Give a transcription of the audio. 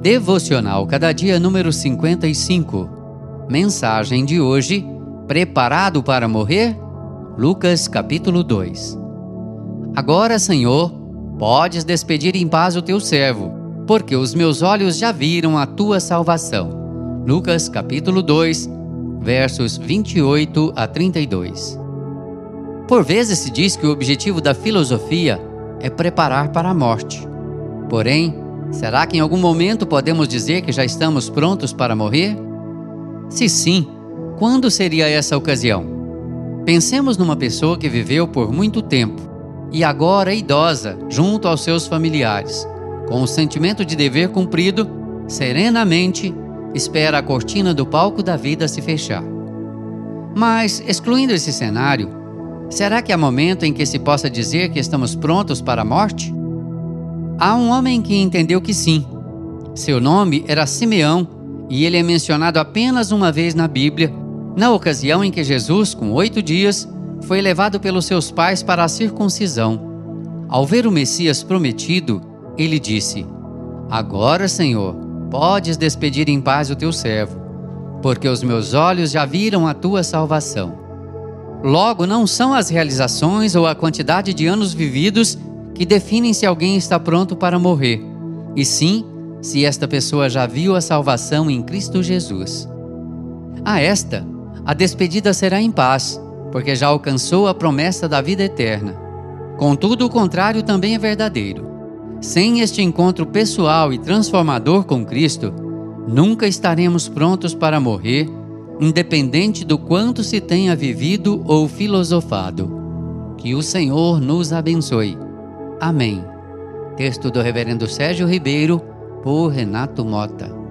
Devocional Cada Dia número 55. Mensagem de hoje: Preparado para morrer? Lucas capítulo 2. Agora, Senhor, podes despedir em paz o teu servo, porque os meus olhos já viram a tua salvação. Lucas capítulo 2, versos 28 a 32. Por vezes se diz que o objetivo da filosofia é preparar para a morte. Porém, será que em algum momento podemos dizer que já estamos prontos para morrer? Se sim, quando seria essa ocasião? Pensemos numa pessoa que viveu por muito tempo e agora é idosa junto aos seus familiares, com o sentimento de dever cumprido, serenamente espera a cortina do palco da vida se fechar. Mas, excluindo esse cenário, será que há momento em que se possa dizer que estamos prontos para a morte? Há um homem que entendeu que sim. Seu nome era Simeão e ele é mencionado apenas uma vez na Bíblia, na ocasião em que Jesus, com oito dias, foi levado pelos seus pais para a circuncisão. Ao ver o Messias prometido, ele disse: Agora, Senhor, podes despedir em paz o teu servo, porque os meus olhos já viram a tua salvação. Logo, não são as realizações ou a quantidade de anos vividos que definem se alguém está pronto para morrer, e sim se esta pessoa já viu a salvação em Cristo Jesus. A esta, a despedida será em paz, porque já alcançou a promessa da vida eterna. Contudo, o contrário também é verdadeiro. Sem este encontro pessoal e transformador com Cristo, nunca estaremos prontos para morrer, independente do quanto se tenha vivido ou filosofado. Que o Senhor nos abençoe. Amém. Texto do Reverendo Sérgio Ribeiro, por Renato Mota.